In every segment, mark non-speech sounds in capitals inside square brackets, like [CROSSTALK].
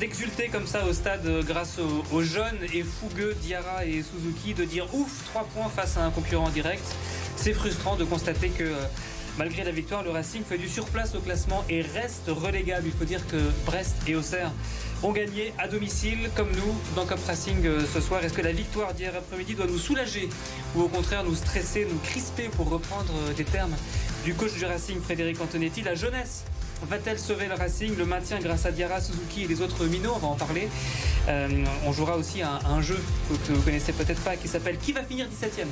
d'exulter comme ça au stade grâce aux, jeunes et fougueux Diarra et Suzuki, de dire ouf, 3 points face à un concurrent direct. C'est frustrant de constater que malgré la victoire, le Racing fait du surplace au classement et reste relégable. Il faut dire que Brest et Auxerre ont gagné à domicile comme nous dans Cup Racing euh, ce soir. Est-ce que la victoire d'hier après-midi doit nous soulager ou au contraire nous stresser, nous crisper pour reprendre euh, des termes du coach du Racing Frédéric Antonetti La jeunesse Va-t-elle sauver le Racing Le maintien grâce à Diarra, Suzuki et les autres minots On va en parler. Euh, on jouera aussi un, jeu que, vous connaissez peut-être pas qui s'appelle Qui va finir 17ème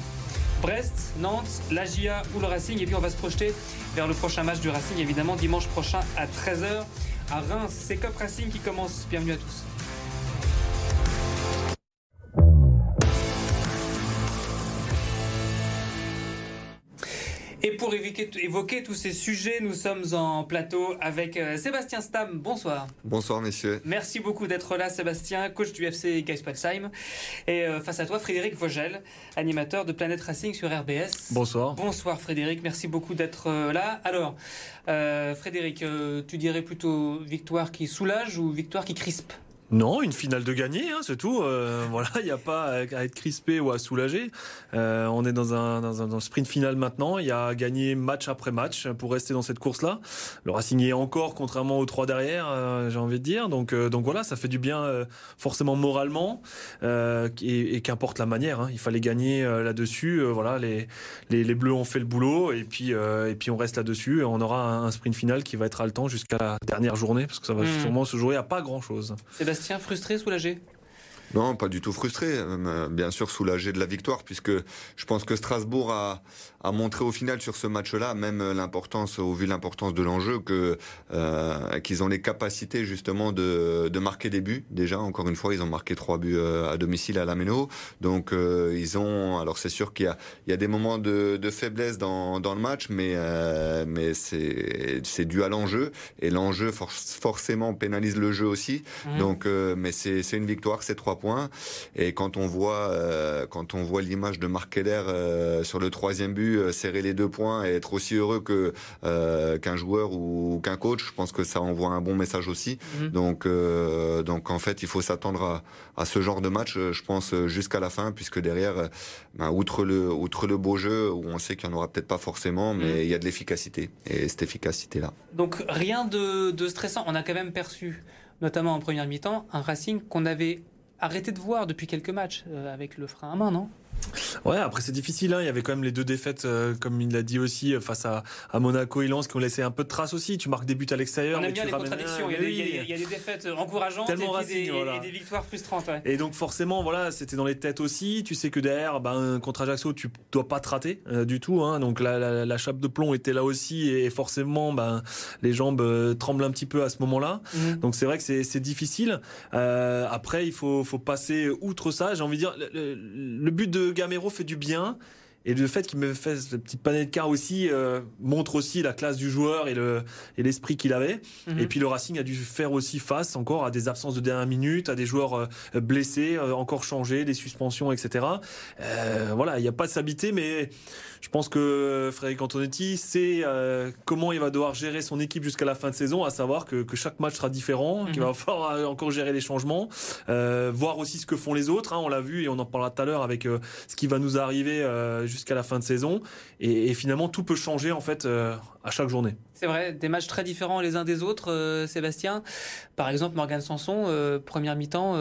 Brest, Nantes, la GIA ou le Racing. Et puis on va se projeter vers le prochain match du Racing, évidemment, dimanche prochain à 13h à Reims. C'est Cop Racing qui commence. Bienvenue à tous. Et pour évoquer, tous ces sujets, nous sommes en plateau avec euh, Sébastien Stam. Bonsoir. Bonsoir, messieurs. Merci beaucoup d'être là, Sébastien, coach du FC Geispolsheim. Et euh, face à toi, Frédéric Vogel, animateur de Planète Racing sur RBS. Bonsoir. Bonsoir, Frédéric. Merci beaucoup d'être euh, là. Alors, Frédéric, tu dirais plutôt victoire qui soulage ou victoire qui crispe? Non, une finale de gagner, hein, c'est tout. Euh, voilà, il n'y a pas à être crispé ou à soulager. Euh, on est dans un, dans un, sprint final maintenant. Il y a gagné match après match pour rester dans cette course-là. Le Racing est encore, contrairement aux trois derrière, euh, j'ai envie de dire. Donc, donc voilà, ça fait du bien forcément moralement et, qu'importe la manière. Hein. il fallait gagner là-dessus. voilà, les, les, les, Bleus ont fait le boulot et puis et puis on reste là-dessus. On aura un, sprint final qui va être haletant jusqu'à la dernière journée parce que ça va mmh. sûrement se jouer à pas grand-chose. Frustré, soulagé non, pas du tout frustré. Euh, bien sûr soulagé de la victoire, puisque je pense que Strasbourg a, a montré au final sur ce match-là, même l'importance, au vu de l'importance de l'enjeu, que euh, qu'ils ont les capacités justement de, de marquer des buts. Déjà, encore une fois, ils ont marqué trois buts euh, à domicile à la Méno. Donc, euh, ils ont. Alors, c'est sûr qu'il y a, il y a des moments de, de faiblesse dans, dans le match, mais mais c'est c'est dû à l'enjeu et l'enjeu forcément pénalise le jeu aussi. Mmh. Donc, mais c'est c'est une victoire, c'est trois points. Et quand on voit quand on voit l'image de Marc Keller sur le troisième but euh, serrer les deux points et être aussi heureux que euh, qu'un joueur ou qu'un coach. Je pense que ça envoie un bon message aussi. Mhm. Donc euh, donc en fait, il faut s'attendre à, à, ce genre de match, je pense jusqu'à la fin, puisque derrière, ben, outre le outre le beau jeu où on sait qu'il n'y en aura peut-être pas forcément, mais mhm. il y a de l'efficacité et cette efficacité là. Donc rien de, de stressant. On a quand même perçu, notamment en première mi-temps, un Racing qu'on avait arrêté de voir depuis quelques matchs avec le frein à main, non? Ouais, après c'est difficile. Hein. Il y avait quand même les deux défaites, euh, comme il l'a dit aussi, euh, face à, à, Monaco et Lens, qui ont laissé un peu de traces aussi. Tu marques des buts à l'extérieur. On aime bien les contradictions. Il y, a des, il, y a, des, défaites encourageantes et, des, et, des, victoires frustrantes. Ouais. Et donc forcément, voilà, c'était dans les têtes aussi. Tu sais que derrière, ben, contre Ajaccio, tu dois pas te rater euh, du tout. Hein. Donc la, la, la, chape de plomb était là aussi, et forcément, ben, les jambes tremblent un petit peu à ce moment-là. Mhm. Donc c'est vrai que c'est difficile. après, il faut, faut passer outre ça. J'ai envie de dire, le, le but de Gamero fait du bien. Et le fait qu'il me fasse ce petit car aussi euh, montre aussi la classe du joueur et le et l'esprit qu'il avait. Mhm. Et puis le Racing a dû faire aussi face encore à des absences de dernière minute, à des joueurs euh, blessés, euh, encore changés, des suspensions, etc. voilà, il n'y a pas de s'habiter, mais je pense que Frédéric Antonetti sait euh, comment il va devoir gérer son équipe jusqu'à la fin de saison, à savoir que, que chaque match sera différent, qu'il va mhm. falloir encore gérer les changements, euh, voir aussi ce que font les autres. Hein, on l'a vu et on en parlera tout à l'heure avec euh, ce qui va nous arriver euh, jusqu'à la fin de saison. Et, finalement, tout peut changer en fait à chaque journée. C'est vrai, des matchs très différents les uns des autres, Sébastien. Par exemple, Morgan Sanson, première mi-temps,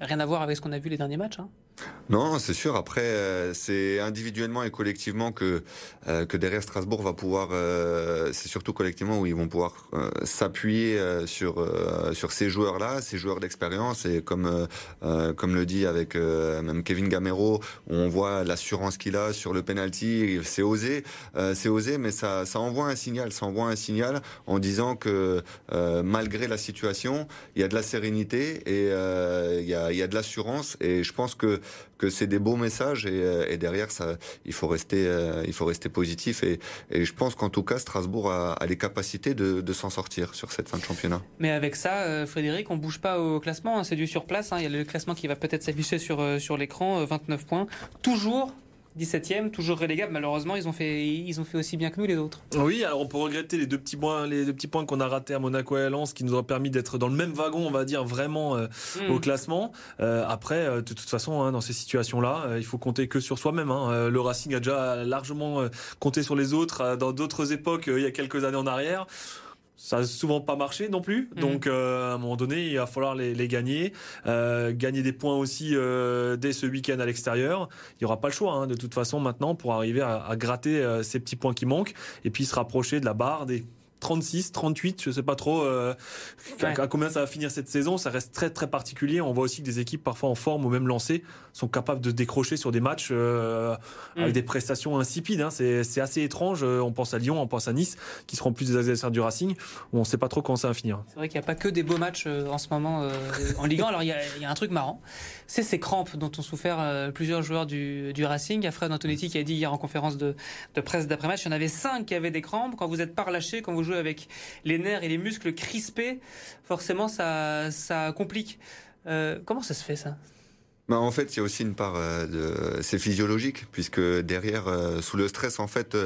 rien à voir avec ce qu'on a vu les derniers matchs. Hein. Non, c'est sûr. Après, euh, c'est individuellement et collectivement que euh, que derrière Strasbourg va pouvoir. Euh, c'est surtout collectivement où ils vont pouvoir s'appuyer sur sur ces joueurs-là, ces joueurs d'expérience et comme comme le dit avec même Kevin Gamero, on voit l'assurance qu'il a sur le penalty. C'est osé, c'est osé, mais ça ça envoie un signal. Ça envoie un signal en disant que malgré la situation, il y a de la sérénité et il y a il y a de l'assurance et je pense que que c'est des beaux messages et, euh, derrière ça, il faut rester, euh, il faut rester positif et, je pense qu'en tout cas Strasbourg a, les capacités de, s'en sortir sur cette fin de championnat. Mais avec ça, euh, Frédéric, on bouge pas au classement, hein, c'est du sur place. Hein. il y a le classement qui va peut-être s'afficher sur sur l'écran, 29 points, toujours 17e, toujours relégable. Malheureusement, ils ont fait, ils ont fait aussi bien que nous les autres. Oui, alors on peut regretter les deux petits points, les deux petits points qu'on a ratés à Monaco et à Lens, qui nous ont permis d'être dans le même wagon, on va dire vraiment euh, mm. au classement. Euh, après, euh, de toute façon, hein, dans ces situations-là, il faut compter que sur soi-même. Hein. Le Racing a déjà largement compté sur les autres dans d'autres époques, il y a quelques années en arrière ça n'a souvent pas marché non plus. Mm. Donc euh, à un moment donné, il va falloir les, les gagner, euh, gagner des points aussi euh, dès ce week-end à l'extérieur. Il y aura pas le choix hein, de toute façon maintenant pour arriver à, à gratter ces petits points qui manquent et puis se rapprocher de la barre des 36, 38, je sais pas trop euh, à, combien ça va finir cette saison. Ça reste très très particulier. On voit aussi que des équipes parfois en forme ou même lancées sont capables de décrocher sur des matchs euh, avec mm. des prestations insipides. Hein. C'est assez étrange. Euh, on pense à Lyon, on pense à Nice, qui seront plus des adversaires du Racing, on sait pas trop comment ça va finir. C'est vrai qu'il n'y a pas que des beaux matchs en ce moment en Ligue 1. Alors il y, a, il y, a un truc marrant, c'est ces crampes dont ont souffert plusieurs joueurs du, du Racing. Il y a Fred Antonetti qui a dit hier en conférence de, de presse d'après-match, il y en avait cinq qui avaient des crampes. Quand vous êtes pas relâché, quand vous avec les nerfs et les muscles crispés, forcément ça, ça complique. Euh, comment ça se fait ça? Bah, en fait, il y a aussi une part euh, de c'est physiologique puisque derrière euh, sous le stress en fait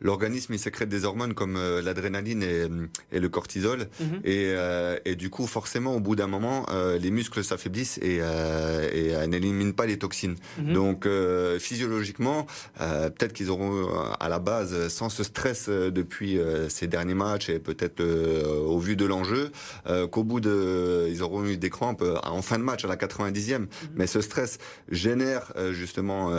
l'organisme il sécrète des hormones comme euh, l'adrénaline et, et, le cortisol mhm. et, euh, et, du coup forcément au bout d'un moment euh, les muscles s'affaiblissent et, et n'éliminent pas les toxines. Mhm. Donc physiologiquement peut-être qu'ils auront à la base sans ce stress depuis ces derniers matchs et peut-être au vu de l'enjeu qu'au bout de ils auront eu des crampes en fin de match à la 90e. Mhm. Mais ce stress génère justement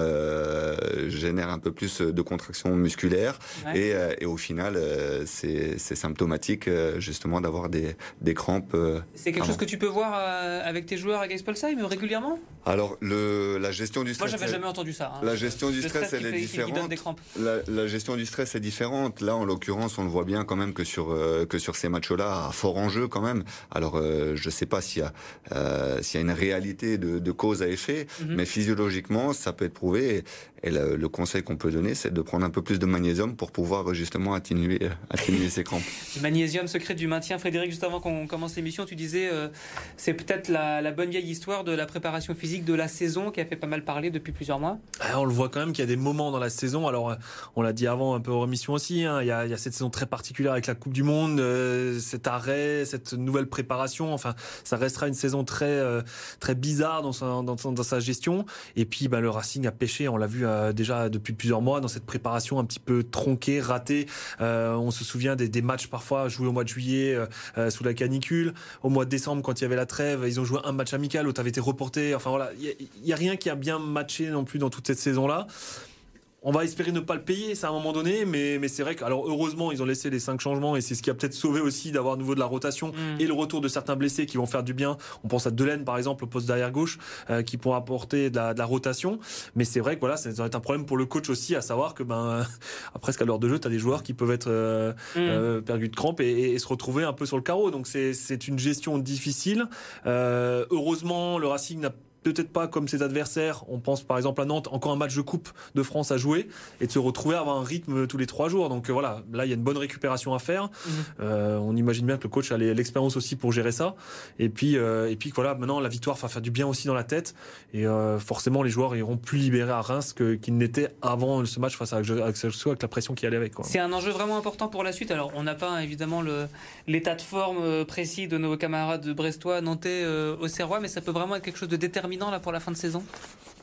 génère un peu plus de contraction musculaire et, euh, et, au final, euh, c'est symptomatique euh, justement d'avoir des, des, crampes. c'est quelque chose que tu peux voir avec tes joueurs à Geispolsheim régulièrement? Alors, le, la gestion du stress. Moi, j'avais jamais entendu ça. Hein. La gestion du stress, elle est différente. La, la, gestion du stress est différente. Là, en l'occurrence, on le voit bien quand même que sur que sur ces matchs-là, à fort enjeu quand même. Alors, je sais pas s'il y y a une réalité de, de cause à effet, mhm. mais physiologiquement, ça peut être prouvé. Et, le, le conseil qu'on peut donner, c'est de prendre un peu plus de magnésium pour pouvoir justement atténuer, atténuer ces crampes. [LAUGHS] Le magnésium secret du maintien. Frédéric, juste avant qu'on commence l'émission, tu disais euh, c'est peut-être la, la, bonne vieille histoire de la préparation physique de la saison qui a fait pas mal parler depuis plusieurs mois. Ah, on le voit quand même qu'il y a des moments dans la saison. Alors, euh, on l'a dit avant un peu en remission aussi. Hein, il, y a, il, y a, cette saison très particulière avec la Coupe du Monde, euh, cet arrêt, cette nouvelle préparation. Enfin, ça restera une saison très euh, très bizarre dans sa, dans, dans, sa gestion. Et puis, bah, le Racing a pêché. On l'a vu euh, déjà depuis plusieurs mois dans cette préparation un petit peu tronquée, raté. Euh, on se souvient des, matchs parfois joués au mois de juillet euh, euh, sous la canicule. Au mois de décembre, quand il y avait la trêve, ils ont joué un match amical tu avais été reporté. Enfin voilà, il n'y a, a, rien qui a bien matché non plus dans toute cette saison-là. On va espérer ne pas le payer, c'est à un moment donné, mais, mais c'est vrai que, alors heureusement, ils ont laissé les cinq changements et c'est ce qui a peut-être sauvé aussi d'avoir nouveau de la rotation mm. et le retour de certains blessés qui vont faire du bien. On pense à Delaine, par exemple, au poste derrière gauche, euh, qui pourra apporter de la, de la rotation. Mais c'est vrai que voilà, ça va être un problème pour le coach aussi, à savoir que, ben, [LAUGHS] presque à l'heure de jeu, tu as des joueurs qui peuvent être euh, mm. euh, perdus de crampes et, et, se retrouver un peu sur le carreau. Donc c'est une gestion difficile. Euh, heureusement, le Racing n'a peut-être pas comme ses adversaires. On pense par exemple à Nantes, encore un match de coupe de France à jouer et de se retrouver à avoir un rythme tous les trois jours. Donc euh, voilà, là il y a une bonne récupération à faire. Mmh. Euh, on imagine bien que le coach a l'expérience aussi pour gérer ça. Et puis euh, et puis voilà, maintenant la victoire va faire du bien aussi dans la tête et forcément les joueurs iront plus libérés à Reims qu'ils qu n'étaient avant ce match face à Ajaccio avec la pression qui allait avec. C'est un enjeu vraiment important pour la suite. Alors on n'a pas évidemment l'état de forme précis de nos camarades brestois, nantais, auxerrois, mais ça peut vraiment être quelque chose de déterminant là pour la fin de saison?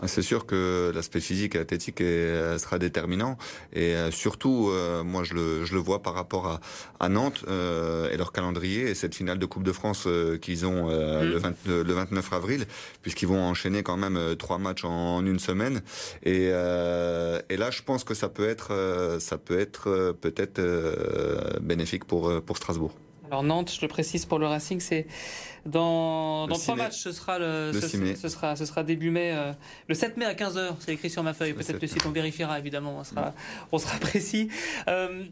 Ah, c'est sûr que l'aspect physique et athlétique est, euh, sera déterminant et euh, surtout, euh, moi je le, je le, vois par rapport à, à Nantes euh, et leur calendrier et cette finale de Coupe de France euh, qu'ils ont mmh. le, 20, le, 29 avril, puisqu'ils vont enchaîner quand même trois matchs en, en une semaine. Et, et, là, je pense que ça peut être, ça peut être peut-être bénéfique pour, pour Strasbourg. Alors Nantes, je le précise pour le Racing, c'est dans, dans trois matchs, ce sera, le, le ce, ce, sera, ce sera début mai, euh, le 7 mai à 15h, c'est écrit sur ma feuille. Peut-être que site on vérifiera évidemment, on sera, on sera précis. Euh,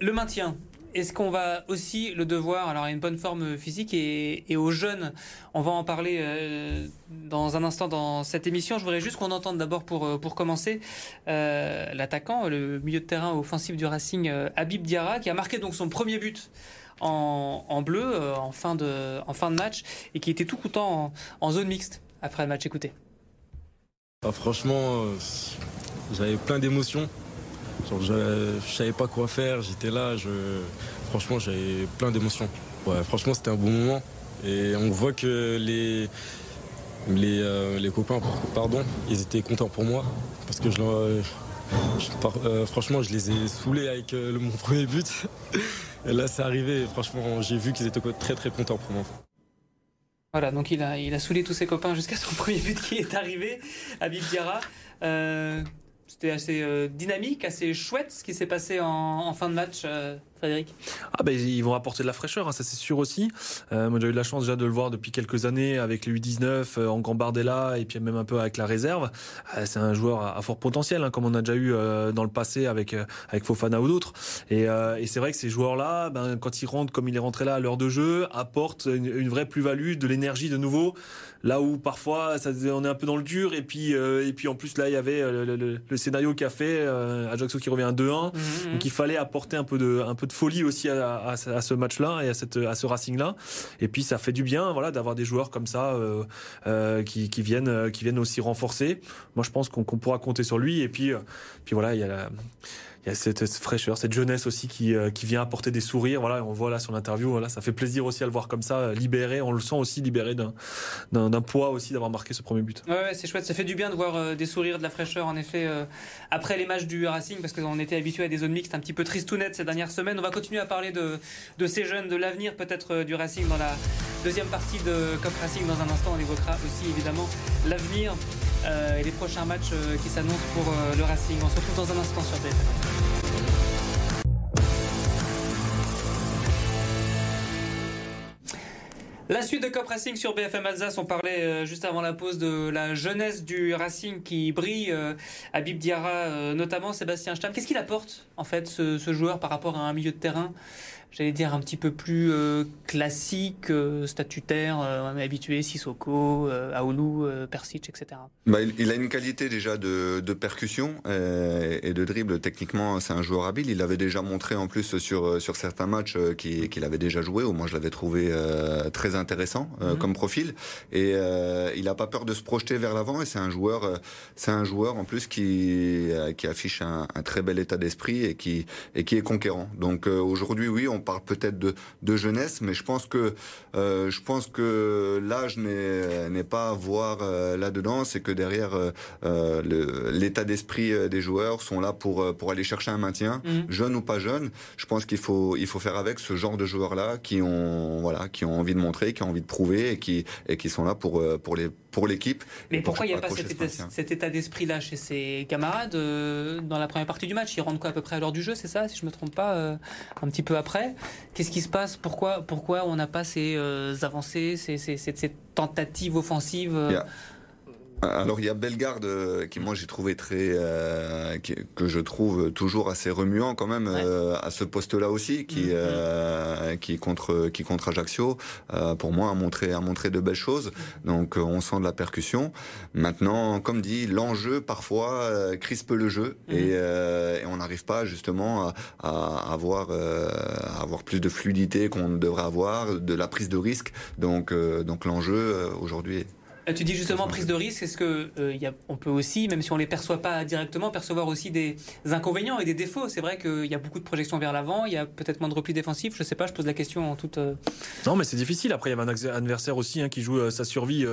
le maintien, est-ce qu'on va aussi le devoir, alors à une bonne forme physique et, et aux jeunes, on va en parler euh, dans un instant dans cette émission. Je voudrais juste qu'on entende d'abord pour, pour commencer l'attaquant, le milieu de terrain offensif du Racing, Habib Diarra, qui a marqué donc son premier but en, bleu euh, en, fin de, match et qui était tout coutant en, zone mixte après le match. Écoutez. Ah, franchement, j'avais plein d'émotions. je, savais pas quoi faire, j'étais là, je, franchement, j'avais plein d'émotions. Ouais, franchement, c'était un bon moment. Et on voit que les, les, euh, les copains, pardon, ils étaient contents pour moi. Parce que euh, franchement, je les ai saoulés avec euh, mon premier but. [LAUGHS] Et là, c'est arrivé. Franchement, j'ai vu qu'ils étaient très très contents pour moi. Voilà, donc il a, il a saoulé tous ses copains jusqu'à son [LAUGHS] premier but qui est arrivé à Diarra. C'était assez dynamique, assez chouette ce qui s'est passé en, fin de match. Frédéric Ah ben ils vont apporter de la fraîcheur, hein, ça c'est sûr aussi. Euh, moi j'ai eu la chance déjà de le voir depuis quelques années avec les U19 euh, en Gambardella et puis même un peu avec la réserve. Euh, c'est un joueur à, fort potentiel, hein, comme on a déjà eu dans le passé avec avec Fofana ou d'autres. Et, et c'est vrai que ces joueurs-là, ben, quand ils rentrent comme il est rentré là à l'heure de jeu, apportent une, une vraie plus-value, de l'énergie de nouveau. Là où parfois ça, on est un peu dans le dur et puis et puis en plus là il y avait le, le, le scénario qu'a fait Ajaccio qui revient à 2-1, mmh, mmh. donc il fallait apporter un peu de un peu de folie aussi à, ce match-là et à, cette, à ce Racing-là. Et puis ça fait du bien, voilà, d'avoir des joueurs comme ça euh, euh, qui, viennent, euh, qui viennent aussi renforcer. Moi, je pense qu'on pourra compter sur lui. Et puis, puis voilà, il y a la, il y a cette, fraîcheur, cette jeunesse aussi qui, euh, qui vient apporter des sourires. Voilà, on voit là sur l'interview, voilà, ça fait plaisir aussi à le voir comme ça, euh, libéré. On le sent aussi libéré d'un poids aussi d'avoir marqué ce premier but. Ouais, c'est chouette. Ça fait du bien de voir euh, des sourires, de la fraîcheur, en effet, après les matchs du Racing, parce qu'on était habitué à des zones mixtes un petit peu tristounettes ces dernières semaines. On va continuer à parler de, de ces jeunes, de l'avenir peut-être du Racing dans la deuxième partie de Cop Racing. Dans un instant, on évoquera aussi évidemment l'avenir et les prochains matchs qui s'annoncent pour le Racing. On se retrouve dans un instant sur BFM. La suite de Cop Racing sur BFM Alsace, on parlait euh, juste avant la pause de la jeunesse du Racing qui brille, euh, Habib Diarra euh, notamment, Sébastien Stamm. Qu'est-ce qu'il apporte en fait ce, joueur par rapport à un milieu de terrain? J'allais dire, un petit peu plus euh, classique, euh, statutaire, euh, on est habitué, Sissoko, Aoulou, Persic, etc. Bah, il, a une qualité déjà de, de percussion et de dribble. Techniquement, c'est un joueur habile. Il avait déjà montré en plus sur, sur certains matchs qu'il avait déjà joué. Au moins, je l'avais trouvé très intéressant mhm. comme profil. Et il n'a pas peur de se projeter vers l'avant. Et c'est un joueur, c'est un joueur en plus qui, qui affiche un, un très bel état d'esprit et qui, et qui est conquérant. Donc aujourd'hui, oui, on parle peut-être de, de, jeunesse, mais je pense que euh, je pense que l'âge n'est pas à voir euh, là-dedans. C'est que derrière euh, l'état d'esprit des joueurs sont là pour pour aller chercher un maintien, mmh. jeune ou pas jeune. Je pense qu'il faut il faut faire avec ce genre de joueurs là qui ont voilà qui ont envie de montrer, qui ont envie de prouver et qui et qui sont là pour pour les pour l'équipe. Mais pourquoi il n'y a pas cet état, d'esprit-là chez ses camarades euh, dans la première partie du match? Ils rentrent quoi à peu près à l'heure du jeu, c'est ça, si je ne me trompe pas, euh, un petit peu après? Qu'est-ce qui se passe? Pourquoi, pourquoi on n'a pas ces euh, avancées, ces, ces, tentatives offensives alors il y a Bellegarde euh, qui moi j'ai trouvé très euh, que je trouve toujours assez remuant quand même euh, à ce poste-là aussi qui mm-hmm. qui contre qui contre Ajaccio pour moi a montré a montré de belles choses. Donc on sent de la percussion. Maintenant comme dit l'enjeu parfois crispe le jeu. Mm-hmm. et, on n'arrive pas justement à, avoir à avoir plus de fluidité qu'on devrait avoir de la prise de risque. Donc donc l'enjeu aujourd'hui euh, tu dis justement prise de risque. Est-ce que euh, on peut aussi, même si on les perçoit pas directement, percevoir aussi des inconvénients et des défauts? C'est vrai qu'il y a beaucoup de projections vers l'avant. Il y a peut-être moins de repli défensif. Je sais pas. Je pose la question en toute. Euh, non, mais c'est difficile. Après, il y avait un adversaire aussi hein, qui joue sa survie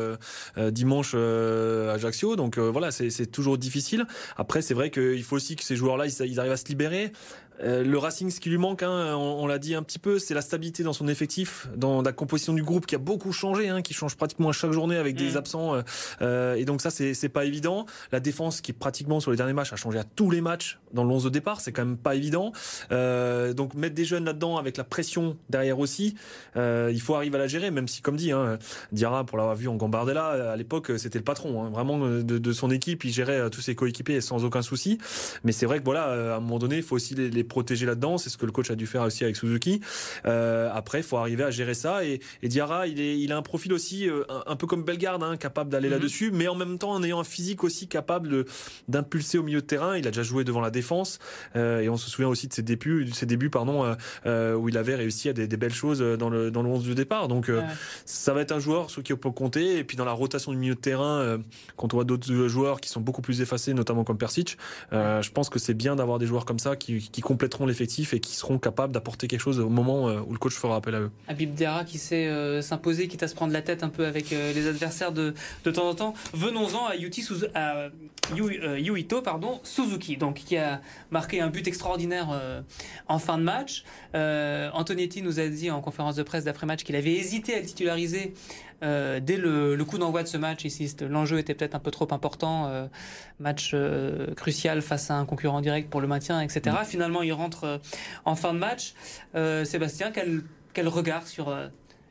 dimanche à Ajaccio. Donc voilà, c'est toujours difficile. Après, c'est vrai qu'il faut aussi que ces joueurs-là, ils arrivent à se libérer. Euh, le Racing, ce qui lui manque, hein, on, l'a dit un petit peu, c'est la stabilité dans son effectif, dans la composition du groupe qui a beaucoup changé, hein, qui change pratiquement à chaque journée avec des mm. absents. Euh, euh, et donc ça, c'est pas évident. La défense qui pratiquement sur les derniers matchs a changé à tous les matchs dans le 11 de départ, c'est quand même pas évident. donc mettre des jeunes là-dedans avec la pression derrière aussi, il faut arriver à la gérer, même si comme dit, hein, Diarra, pour l'avoir vu en Gambardella, à l'époque, c'était le patron, hein, vraiment de, son équipe, il gérait tous ses coéquipiers sans aucun souci. Mais c'est vrai que voilà, à un moment donné, il faut aussi les protégé là-dedans. C'est ce que le coach a dû faire aussi avec Suzuki. Euh, après, il faut arriver à gérer ça. Et, Diarra, il, est, il a un profil aussi euh, un, peu comme Bellegarde, hein, capable d'aller mhm. là-dessus, mais en même temps en ayant un physique aussi capable d'impulser au milieu de terrain. Il a déjà joué devant la défense euh, et on se souvient aussi de ses débuts, de ses débuts pardon, où il avait réussi à des, belles choses dans le dans le 11 de départ. Donc ça va être un joueur sur qui on peut compter. Et puis dans la rotation du milieu de terrain, quand on voit d'autres joueurs qui sont beaucoup plus effacés, notamment comme Persic, je pense que c'est bien d'avoir des joueurs comme ça qui, qui compléteront l'effectif et qui seront capables d'apporter quelque chose au moment où le coach fera appel à eux. Habib Diarra qui sait euh, s'imposer, quitte à se prendre la tête un peu avec euh, les adversaires de, de temps en temps. Venons-en à, Yuti euh, Yuito Suzuki, donc, qui a marqué un but extraordinaire en fin de match. Antonietti nous a dit en conférence de presse d'après-match qu'il avait hésité à le titulariser dès le, coup d'envoi de ce match. L'enjeu était peut-être un peu trop important. match crucial face à un concurrent direct pour le maintien, etc. Mm. Finalement, il rentre en fin de match. Sébastien, quel quel regard sur euh,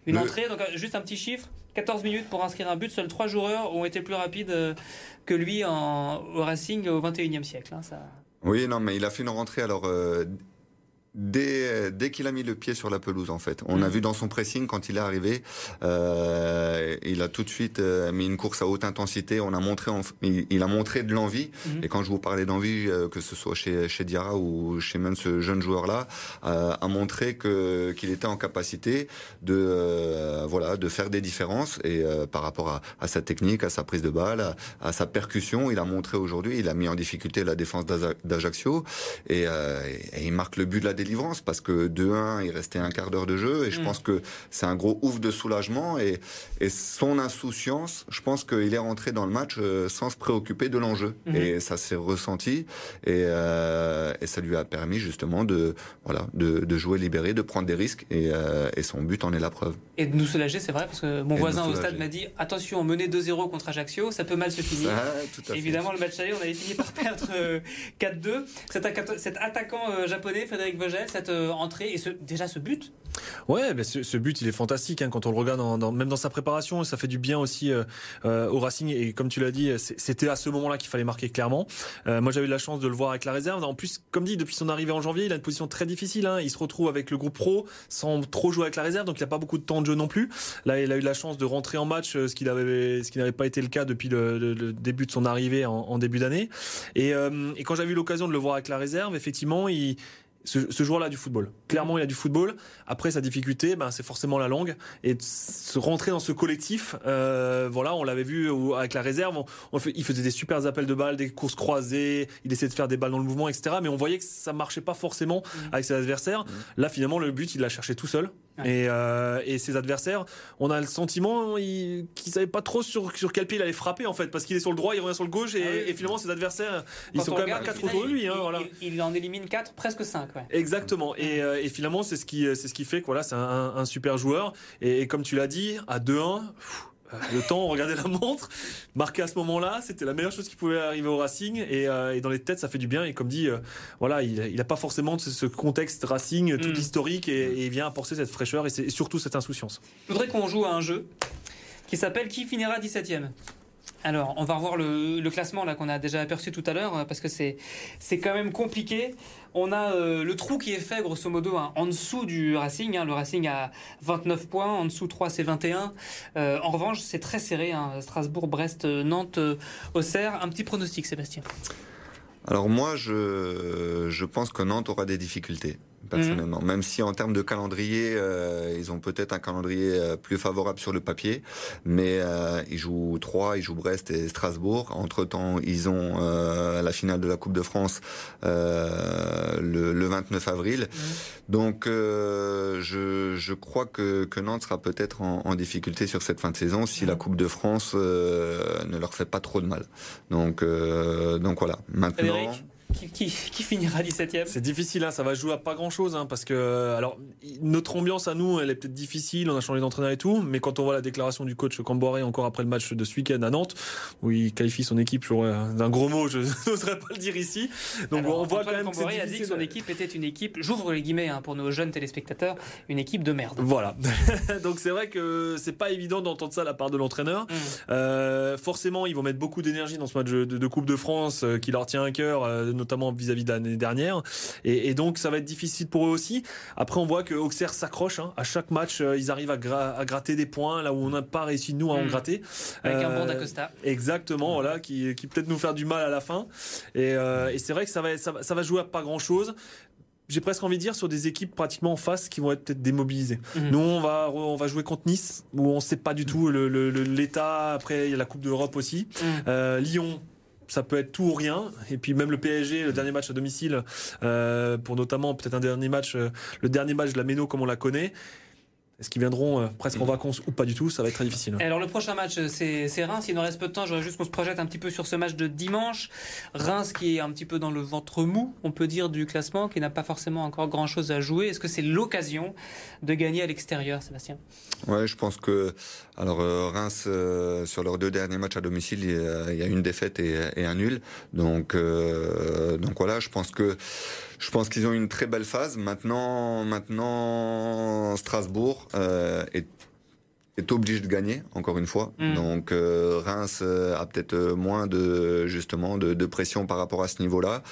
une entrée? Donc, euh, juste un petit chiffre 14 minutes pour inscrire un but. Seuls trois joueurs ont été plus rapides euh, que lui en, au Racing au 21e siècle. Hein, ça... Oui, non, mais il a fait une rentrée alors dès, dès qu'il a mis le pied sur la pelouse en fait. On a mm. vu dans son pressing quand il est arrivé, euh, il a tout de suite euh, mis une course à haute intensité. On a montré, il, a montré de l'envie. Mm. Et quand je vous parlais d'envie, euh, que ce soit chez, chez Diarra ou chez même ce jeune joueur là, euh, a montré que qu'il était en capacité de euh, voilà de faire des différences et par rapport à, à, sa technique, à sa prise de balle, à, sa percussion, il a montré aujourd'hui, il a mis en difficulté la défense d'Ajaccio et, et, il marque le but de la délivrance parce que 2-1, il restait un quart d'heure de jeu et je mm. pense que c'est un gros ouf de soulagement et, et son insouciance, je pense qu'il est rentré dans le match euh, sans se préoccuper de l'enjeu mm-hmm. et ça s'est ressenti et, euh, et, ça lui a permis justement de voilà de, de jouer libéré, de prendre des risques et, euh, et, son but en est la preuve. Et de nous soulager, c'est vrai parce que mon voisin au stade m'a dit attention, mener 2-0 contre Ajaccio, ça peut mal se finir. Évidemment, le match aller, on avait fini par [LAUGHS] perdre 4-2. Cet, cet attaquant japonais, Frédéric cette euh, entrée et ce, déjà ce but Ouais, mais ce, but il est fantastique hein, quand on le regarde, dans, même dans sa préparation, ça fait du bien aussi euh, euh, au Racing et comme tu l'as dit, c'était à ce moment-là qu'il fallait marquer clairement. moi j'avais eu la chance de le voir avec la réserve. En plus, comme dit, depuis son arrivée en janvier, il a une position très difficile. Hein. Il se retrouve avec le groupe pro sans trop jouer avec la réserve, donc il n'a pas beaucoup de temps de jeu non plus. Là, il a eu la chance de rentrer en match, ce qui n'avait ce qui n'avait pas été le cas depuis le, début de son arrivée en, début d'année. Et, et quand j'avais eu l'occasion de le voir avec la réserve, effectivement, il ce, ce joueur-là du football. Clairement, il a du football. Après, sa difficulté, ben, c'est forcément la langue. Et se rentrer dans ce collectif, euh, voilà, on l'avait vu avec la réserve. On, fait, il faisait des super appels de balles, des courses croisées. Il essayait de faire des balles dans le mouvement, etc. Mais on voyait que ça marchait pas forcément mmh. avec ses adversaires. Mmh. Là, finalement, le but, il l'a cherché tout seul. Et, euh, et, ses adversaires, on a le sentiment qu'ils ne savaient pas trop sur, sur quel pied il allait frapper en fait, parce qu'il est sur le droit, il revient sur le gauche, et, ah et finalement ses adversaires, ils sont quand même à 4 autour de lui. Hein, voilà. il, en élimine 4, presque 5. Ouais. Exactement. Et, euh, et finalement, c'est ce qui, c'est ce qui fait que voilà, c'est un, un, super joueur. Et, comme tu l'as dit, à 2-1, euh, le temps, on regardait la montre, marqué à ce moment-là, c'était la meilleure chose qui pouvait arriver au Racing. Et, euh, et, dans les têtes ça fait du bien. Et comme dit, euh, voilà, il n'a pas forcément ce, contexte Racing tout mm. historique et, et, il vient apporter cette fraîcheur et, et surtout cette insouciance. Je voudrais qu'on joue à un jeu qui s'appelle Qui finira 17ème alors, on va revoir le, classement là qu'on a déjà aperçu tout à l'heure euh, parce que c'est c'est quand même compliqué. On a euh, le trou qui est fait grosso modo hein, en dessous du Racing. Hein. Le Racing a 29 points, en dessous 3 c'est 21. Euh, en revanche, c'est très serré. Hein. Strasbourg, Brest, Nantes, Auxerre. Un petit pronostic, Sébastien. Alors moi, je, je pense que Nantes aura des difficultés personnellement. Même si en termes de calendrier, euh, ils ont peut-être un calendrier euh, plus favorable sur le papier, mais euh, ils jouent Troyes, ils jouent Brest et Strasbourg. Entre temps, ils ont la finale de la Coupe de France le, le, 29 avril. Donc, je, je, crois que, que Nantes sera peut-être en, en, difficulté sur cette fin de saison si la Coupe de France ne leur fait pas trop de mal. Donc, donc voilà. Maintenant qui, finira 17ème C'est difficile, hein, ça va jouer à pas grand chose, hein, parce que alors notre ambiance à nous, elle est peut-être difficile, on a changé d'entraîneur et tout, mais quand on voit la déclaration du coach Camboré encore après le match de ce week-end à Nantes, où il qualifie son équipe d'un gros mot, je [LAUGHS] n'oserais pas le dire ici. Donc on voit quand même que a dit que son équipe était une équipe, j'ouvre les guillemets hein, pour nos jeunes téléspectateurs, une équipe de merde. Voilà. [LAUGHS] Donc c'est vrai que c'est pas évident d'entendre ça de la part de l'entraîneur. Mmh. Euh, forcément, ils vont mettre beaucoup d'énergie dans ce match de, Coupe de France euh, qui leur tient à cœur. Euh, notamment vis-à-vis de l'année dernière. Et, donc ça va être difficile pour eux aussi. Après, on voit que Auxerre s'accroche. Hein. À chaque match, ils arrivent à, gratter des points là où on n'a pas réussi nous à en hmm. gratter. Avec un bon d'Acosta. Exactement, voilà, qui, qui peut-être nous faire du mal à la fin. Et, et c'est vrai que ça va, ça va, ça va jouer à pas grand-chose j'ai presque envie de dire sur des équipes pratiquement en face qui vont être peut-être démobilisées. Mhm. Nous, on va, on va jouer contre Nice, où on ne sait pas du tout l'état. Après, il y a la Coupe d'Europe aussi. Euh, Lyon, ça peut être tout ou rien. Et puis même le PSG, le dernier match à domicile, euh, pour notamment peut-être un dernier match, euh, le dernier match de la Méno comme on la connaît. Est-ce qu'ils viendront euh, presque en mm. vacances ou pas du tout Ça va être très difficile. Alors le prochain match, euh, c'est Reims. Il nous reste peu de temps. J'aurais juste qu'on se projette un petit peu sur ce match de dimanche. Reims qui est un petit peu dans le ventre mou, on peut dire, du classement, qui n'a pas forcément encore grand-chose à jouer. Est-ce que c'est l'occasion de gagner à l'extérieur, Sébastien? Ouais, je pense que alors euh, Reims sur leurs deux derniers matchs à domicile, il y a, une défaite et, et, un nul. Donc donc voilà, je pense que je pense qu'ils ont une très belle phase. Maintenant, maintenant Strasbourg est, est obligé de gagner encore une fois. Mm. Donc euh, Reims euh, a peut-être moins de justement de, de, pression par rapport à ce niveau-là.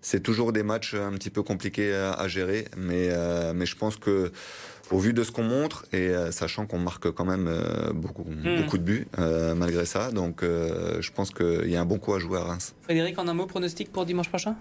C'est toujours des matchs un petit peu compliqués à, gérer, mais mais je pense que au vu de ce qu'on montre et sachant qu'on marque quand même beaucoup, mm. beaucoup de buts malgré ça. Donc je pense qu'il y a un bon coup à jouer à Reims. Frédéric, en un mot, pronostic pour dimanche prochain?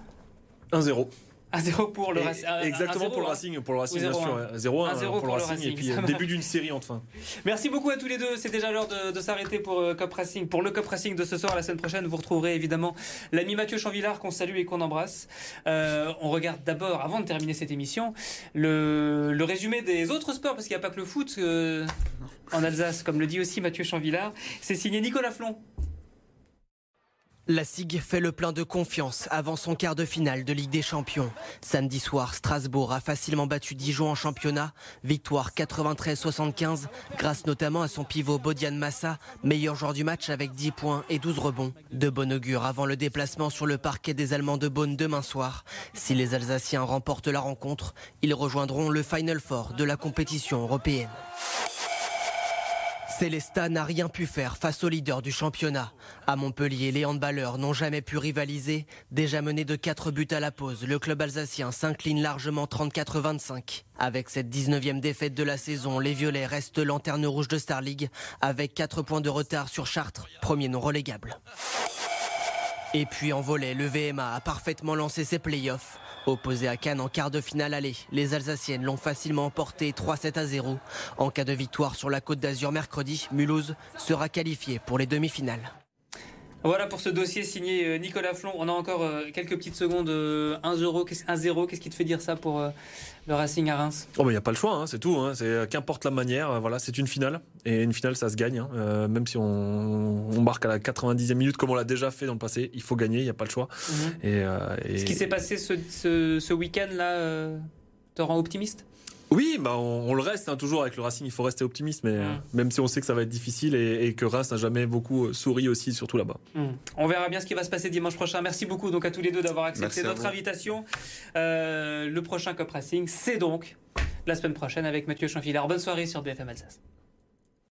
1-0. 1-0 pour le Racing. Exactement pour le Racing, pour le Racing bien sûr. 0-1 pour, le Racing, et puis euh, début d'une série enfin. Merci beaucoup à tous les deux. C'est déjà l'heure de, s'arrêter pour euh, Cup Racing. Pour le Cup Racing de ce soir, la semaine prochaine, vous retrouverez évidemment l'ami Mathieu Chanvillard qu'on salue et qu'on embrasse. Euh, on regarde d'abord, avant de terminer cette émission, le, le résumé des autres sports parce qu'il n'y a pas que le foot en Alsace, comme le dit aussi Mathieu Chanvillard. C'est signé Nicolas Flon. La SIG fait le plein de confiance avant son quart de finale de Ligue des Champions. Samedi soir, Strasbourg a facilement battu Dijon en championnat. Victoire 93-75 grâce notamment à son pivot Bodian Massa, meilleur joueur du match avec 10 points et 12 rebonds. De bon augure avant le déplacement sur le parquet des Allemands de Beaune demain soir. Si les Alsaciens remportent la rencontre, ils rejoindront le Final Four de la compétition européenne. Célesta n'a rien pu faire face au leader du championnat. À Montpellier, les handballeurs n'ont jamais pu rivaliser. Déjà mené de 4 buts à la pause, le club alsacien s'incline largement 34-25. Avec cette 19e défaite de la saison, les Violets restent lanterne rouge de Star League avec 4 points de retard sur Chartres, premier non relégable. Et puis en volet, le VMA a parfaitement lancé ses playoffs. Opposé à Cannes en quart de finale aller, les Alsaciennes l'ont facilement emporté 3-7 à 0. En cas de victoire sur la Côte d'Azur mercredi, Mulhouse sera qualifié pour les demi-finales. Voilà pour ce dossier signé euh, Nicolas Flon. On a encore euh, quelques petites secondes. 1-0, euh, qu'est-ce qui te fait dire ça pour le Racing à Reims? Oh, il n'y a pas le choix, hein, c'est tout. Hein. C'est qu'importe la manière. Voilà, c'est une finale et une finale, ça se gagne. Hein. même si on, marque à la 90e minute, comme on l'a déjà fait dans le passé, il faut gagner. Il n'y a pas le choix. Mhm. et, Ce qui s'est passé ce, ce week-end là te rend optimiste? Oui, bah on, le reste hein, toujours avec le Racing. Il faut rester optimiste, mais euh, même si on sait que ça va être difficile et, que Reims n'a jamais beaucoup euh, souri aussi, surtout là-bas. Mm. On verra bien ce qui va se passer dimanche prochain. Merci beaucoup donc à tous les deux d'avoir accepté notre invitation. Euh, le prochain Cop Racing, c'est donc la semaine prochaine avec Mathieu Chanfillard. Bonne soirée sur BFM Alsace.